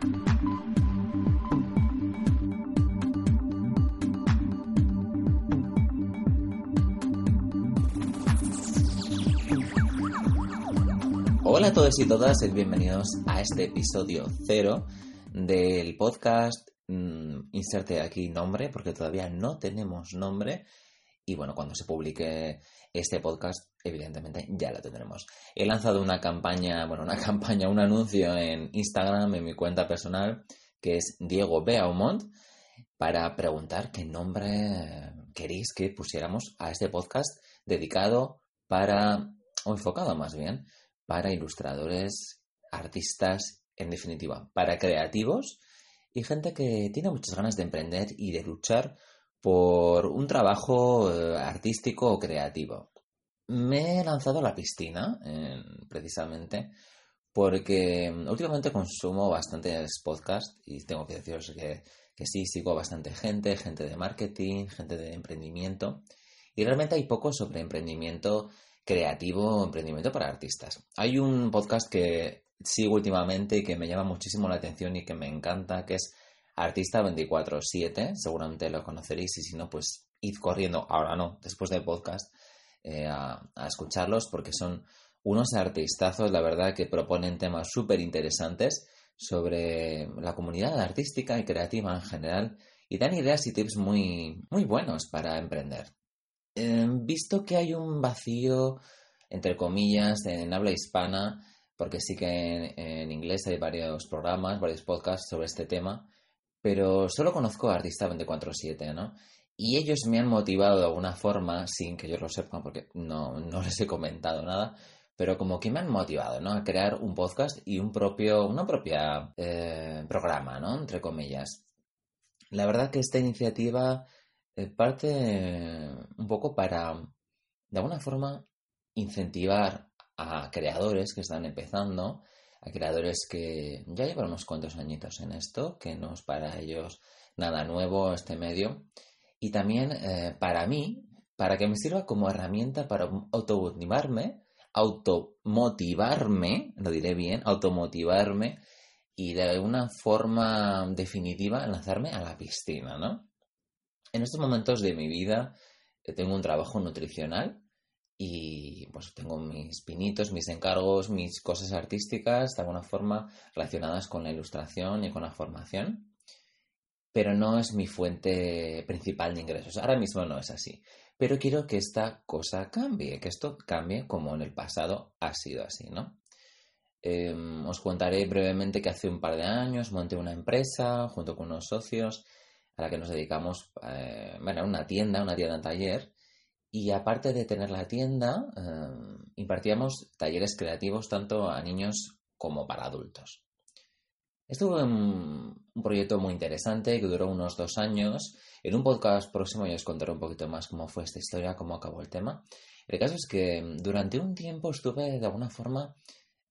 Hola a todos y todas bienvenidos a este episodio cero del podcast. Mm, inserte aquí nombre porque todavía no tenemos nombre. Y bueno, cuando se publique este podcast, evidentemente ya lo tendremos. He lanzado una campaña, bueno, una campaña, un anuncio en Instagram, en mi cuenta personal, que es Diego Beaumont, para preguntar qué nombre queréis que pusiéramos a este podcast dedicado para, o enfocado más bien, para ilustradores, artistas, en definitiva, para creativos y gente que tiene muchas ganas de emprender y de luchar por un trabajo eh, artístico o creativo. Me he lanzado a la piscina, precisamente, porque últimamente consumo bastantes podcasts y tengo que deciros que, que sí, sigo bastante gente, gente de marketing, gente de emprendimiento, y realmente hay poco sobre emprendimiento creativo, emprendimiento para artistas. Hay un podcast que sigo últimamente y que me llama muchísimo la atención y que me encanta, que es Artista 24-7. Seguramente lo conoceréis y si no, pues id corriendo, ahora no, después del podcast, eh, a, escucharlos porque son unos artistazos, la verdad, que proponen temas súper interesantes sobre la comunidad artística y creativa en general y dan ideas y tips muy, muy buenos para emprender. Em, visto que hay un vacío, entre comillas, en habla hispana, porque sí que en, inglés hay varios programas, varios podcasts sobre este tema, pero solo conozco a Artista 24-7, ¿no? Y ellos me han motivado de alguna forma, sin que yo lo sepa, porque no, les he comentado nada, pero como que me han motivado, ¿no? A crear un podcast y un propio, una propia eh, programa, ¿no? Entre comillas. La verdad que esta iniciativa eh, parte un poco para, de alguna forma, incentivar a creadores que están empezando, a creadores que ya llevan unos cuantos añitos en esto, que no es para ellos nada nuevo este medio, y también eh, para mí, para que me sirva como herramienta para automotivarme, automotivarme, lo diré bien, automotivarme y de alguna forma definitiva lanzarme a la piscina, ¿no? En estos momentos de mi vida eh, tengo un trabajo nutricional y pues tengo mis pinitos, mis encargos, mis cosas artísticas de alguna forma relacionadas con la ilustración y con la formación, pero no es mi fuente principal de ingresos. Ahora mismo no es así, pero quiero que esta cosa cambie, que esto cambie como en el pasado ha sido así, ¿no? Em, os contaré brevemente que hace un par de años monté una empresa junto con unos socios a la que nos dedicamos, eh, bueno, una tienda, una tienda taller, y aparte de tener la tienda, eh, impartíamos talleres creativos tanto a niños como para adultos. Estuvo en un proyecto muy interesante que duró unos dos años. En un podcast próximo ya os contaré un poquito más cómo fue esta historia, cómo acabó el tema. El caso es que durante un tiempo estuve de alguna forma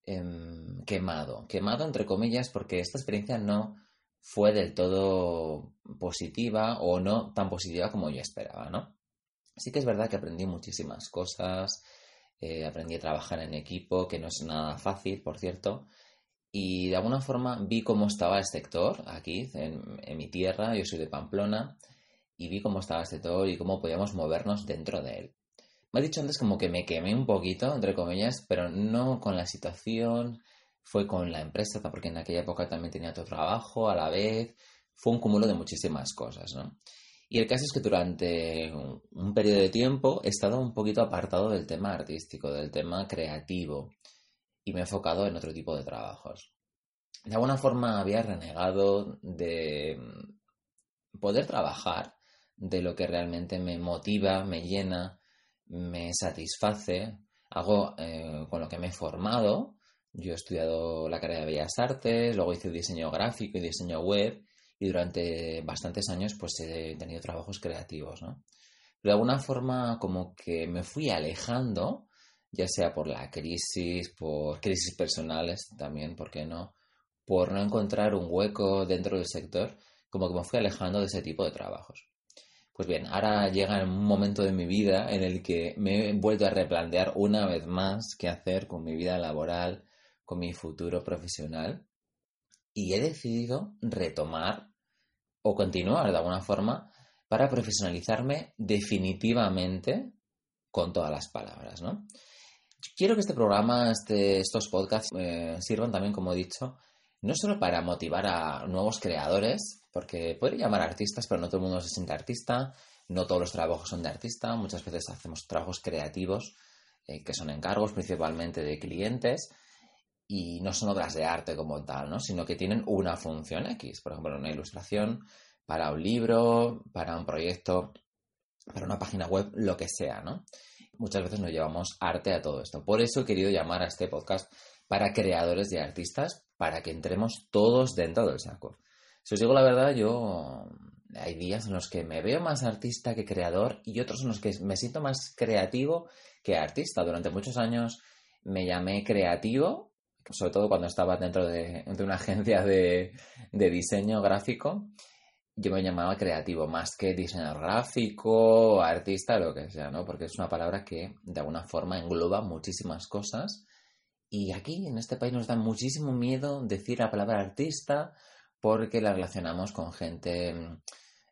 em, quemado, quemado entre comillas, porque esta experiencia no, fue del todo positiva o no tan positiva como yo esperaba, ¿no? Sí que es verdad que aprendí muchísimas cosas, eh, aprendí a trabajar en equipo, que no es nada fácil, por cierto, y de alguna forma vi cómo estaba el sector aquí, en, mi tierra, yo soy de Pamplona, y vi cómo estaba este sector y cómo podíamos movernos dentro de él. Me he dicho antes como que me quemé un poquito, entre comillas, pero no con la situación, fue con la empresa, porque en aquella época también tenía otro trabajo a la vez, fue un cúmulo de muchísimas cosas, ¿no? Y el caso es que durante un periodo de tiempo he estado un poquito apartado del tema artístico, del tema creativo, y me he enfocado en otro tipo de trabajos. De alguna forma había renegado de poder trabajar de lo que realmente me motiva, me llena, me satisface, hago eh, con lo que me he formado yo he estudiado la carrera de Bellas Artes, luego hice diseño gráfico y diseño web y durante bastantes años pues he tenido trabajos creativos, ¿no? Pero de alguna forma como que me fui alejando, ya sea por la crisis, por crisis personales también, ¿por qué no? Por no encontrar un hueco dentro del sector, como que me fui alejando de ese tipo de trabajos. Pues bien, ahora llega un momento de mi vida en el que me he vuelto a replantear una vez más qué hacer con mi vida laboral, con mi futuro profesional. Y he decidido retomar o continuar de alguna forma para profesionalizarme definitivamente con todas las palabras, ¿no? Quiero que este programa, este, estos podcasts, eh, sirvan también, como he dicho, no solo para motivar a nuevos creadores, porque podría llamar artistas, pero no todo el mundo se siente artista, no todos los trabajos son de artista, muchas veces hacemos trabajos creativos eh, que son encargos principalmente de clientes y no son obras de arte como tal, ¿no? sino que tienen una función X, por ejemplo, una ilustración para un libro, para un proyecto, para una página web, lo que sea, ¿no? Muchas veces nos llevamos arte a todo esto. Por eso he querido llamar a este podcast para creadores y artistas, para que entremos todos dentro del saco. Si os digo la verdad, yo hay días en los que me veo más artista que creador y otros en los que me siento más creativo que artista. Durante muchos años me llamé creativo, sobre todo cuando estaba dentro de, una agencia de, diseño gráfico yo me llamaba creativo más que diseñador gráfico, artista, lo que sea, ¿no? Porque es una palabra que de alguna forma engloba muchísimas cosas. Y aquí en este país nos da muchísimo miedo decir la palabra artista porque la relacionamos con gente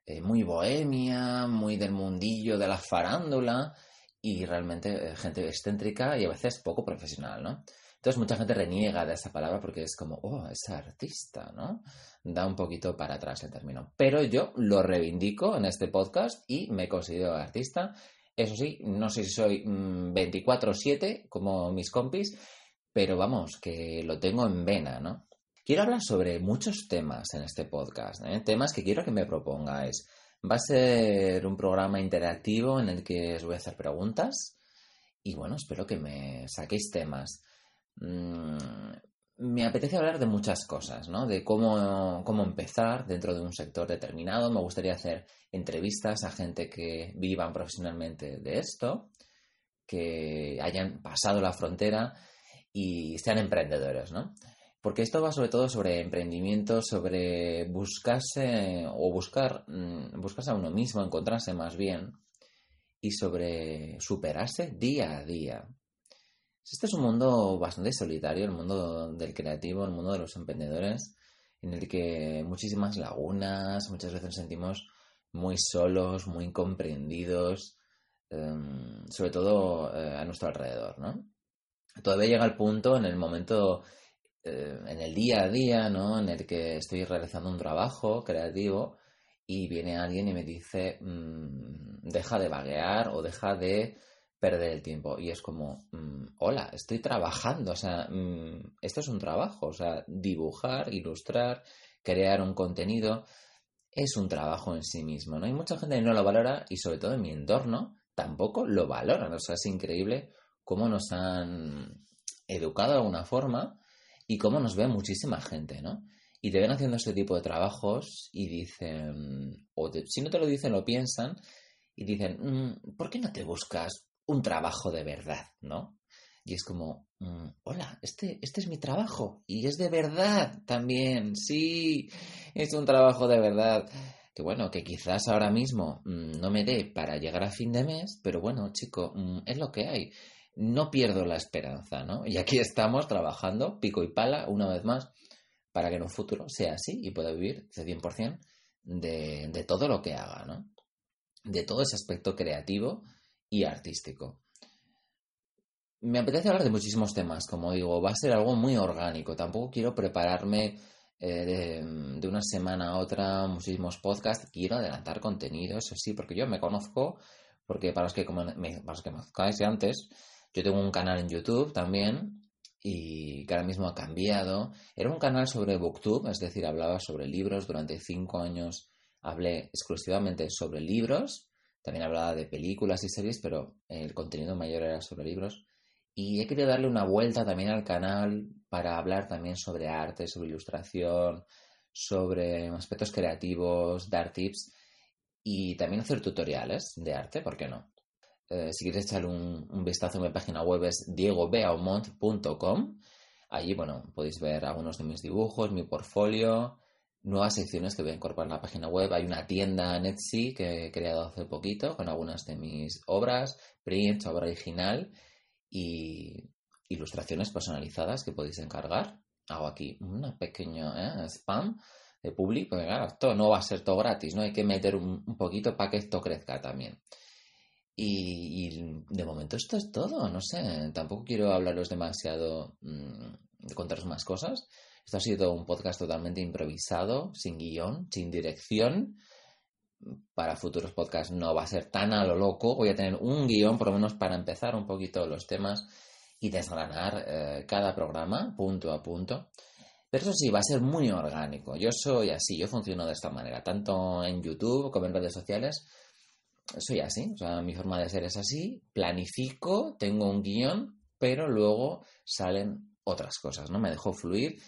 eh, muy bohemia, muy del mundillo de la farándula y realmente eh, gente excéntrica y a veces poco profesional, ¿no? Entonces mucha gente reniega de esa palabra porque es como, oh, es artista, ¿no? Da un poquito para atrás el término. Pero yo lo reivindico en este podcast y me considero artista. Eso sí, no sé si soy 24/7 mm, como mis compis, pero vamos, que lo tengo en vena, ¿no? Quiero hablar sobre muchos temas en este podcast, ¿eh? temas que quiero que me propongáis. Va a ser un programa interactivo en el que os voy a hacer preguntas y bueno, espero que me saquéis temas. Mm, me apetece hablar de muchas cosas, ¿no? De cómo, cómo empezar dentro de un sector determinado. Me gustaría hacer entrevistas a gente que vivan profesionalmente de esto, que hayan pasado la frontera y sean emprendedores, ¿no? Porque esto va sobre todo sobre emprendimiento, sobre buscarse o buscar, mm, buscarse a uno mismo, encontrarse más bien y sobre superarse día a día. Este es un mundo bastante solitario, el mundo del creativo, el mundo de los emprendedores, en el que muchísimas lagunas, muchas veces nos sentimos muy solos, muy incomprendidos, em, sobre todo eh, a nuestro alrededor, ¿no? Todavía llega el punto en el momento, eh, en el día a día, ¿no? En el que estoy realizando un trabajo creativo y viene alguien y me dice, mm, deja de vaguear o deja de perder el tiempo. Y es como, mm, hola, estoy trabajando, o sea, mm, esto es un trabajo, o sea, dibujar, ilustrar, crear un contenido, es un trabajo en sí mismo, ¿no? Hay mucha gente no lo valora y sobre todo en mi entorno tampoco lo valoran, o sea, es increíble cómo nos han educado de alguna forma y cómo nos ve muchísima gente, ¿no? Y te ven haciendo este tipo de trabajos y dicen, o si no te lo dicen, lo piensan y dicen, mm, ¿por qué no te buscas un trabajo de verdad, ¿no? Y es como, mm, hola, este, este es mi trabajo y es de verdad también, sí, es un trabajo de verdad. Que bueno, que quizás ahora mismo mm, no me dé para llegar a fin de mes, pero bueno, chico, mm, es lo que hay. No pierdo la esperanza, ¿no? Y aquí estamos trabajando pico y pala una vez más para que en un futuro sea así y pueda vivir ese 100% de, de todo lo que haga, ¿no? De todo ese aspecto creativo y artístico. Me apetece hablar de muchísimos temas, como digo, va a ser algo muy orgánico. Tampoco quiero prepararme eh, de, una semana a otra muchísimos podcasts. Quiero adelantar contenido, eso sí, porque yo me conozco, porque para los que, me, para los que conozcáis antes, yo tengo un canal en YouTube también y que ahora mismo ha cambiado. Era un canal sobre Booktube, es decir, hablaba sobre libros. Durante cinco años hablé exclusivamente sobre libros también hablaba de películas y series, pero el contenido mayor era sobre libros. Y he querido darle una vuelta también al canal para hablar también sobre arte, sobre ilustración, sobre aspectos creativos, dar tips y también hacer tutoriales de arte, ¿por qué no? Eh, si quieres echar un, un, vistazo a mi página web es diegobeaumont.com. Allí, bueno, podéis ver algunos de mis dibujos, mi portfolio, nuevas secciones que voy a incorporar en la página web. Hay una tienda Etsy que he creado hace poquito con algunas de mis obras, prints, obra original y ilustraciones personalizadas que podéis encargar hago aquí un pequeño ¿eh? spam de publi, porque claro, esto no va a ser todo gratis, ¿no? Hay que meter un, poquito para que esto crezca también. Y, de momento esto es todo, no sé, tampoco quiero hablaros demasiado, mm, contaros más cosas. Esto ha sido un podcast totalmente improvisado, sin guion, sin dirección. Para futuros podcasts no va a ser tan a lo loco. Voy a tener un guion, por lo menos para empezar un poquito los temas y desgranar eh, cada programa punto a punto. Pero eso sí, va a ser muy orgánico. Yo soy así, yo funciono de esta manera, tanto en YouTube como en redes sociales. Soy así, o sea, mi forma de ser es así. Planifico, tengo un guion, pero luego salen otras cosas, ¿no? Me dejo fluir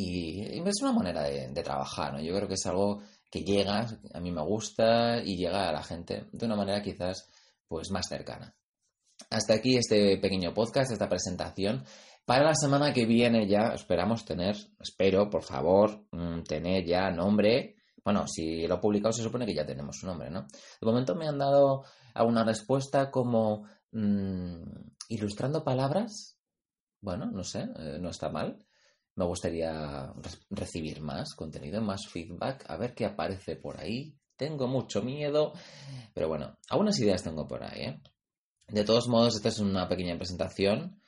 y, es una manera de, trabajar, ¿no? Yo creo que es algo que llega, a mí me gusta y llega a la gente de una manera quizás pues más cercana. Hasta aquí este pequeño podcast, esta presentación. Para la semana que viene ya esperamos tener, espero, por favor, mm, tener ya nombre. Bueno, si lo he publicado se supone que ya tenemos su nombre, ¿no? De momento me han dado alguna respuesta como mm, ilustrando palabras. Bueno, no sé, eh, no está mal. Me gustaría recibir más contenido, más feedback, a ver qué aparece por ahí. Tengo mucho miedo, pero bueno, algunas ideas tengo por ahí. ¿eh? De todos modos, esta es una pequeña presentación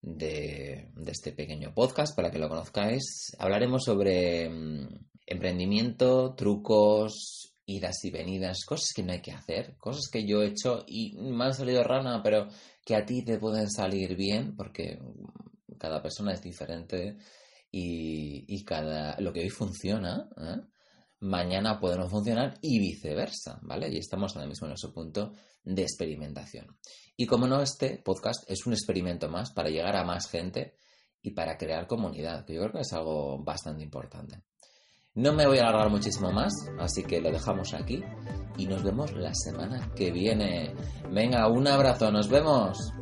de, este pequeño podcast para que lo conozcáis. Hablaremos sobre mm, emprendimiento, trucos, idas y venidas, cosas que no hay que hacer, cosas que yo he hecho y me han salido rana, pero que a ti te pueden salir bien porque cada persona es diferente y, cada, lo que hoy funciona, ¿eh? mañana puede no funcionar y viceversa, ¿vale? Y estamos ahora mismo en ese punto de experimentación. Y como no, este podcast es un experimento más para llegar a más gente y para crear comunidad, que yo creo que es algo bastante importante. No me voy a alargar muchísimo más, así que lo dejamos aquí y nos vemos la semana que viene. Venga, un abrazo, nos vemos.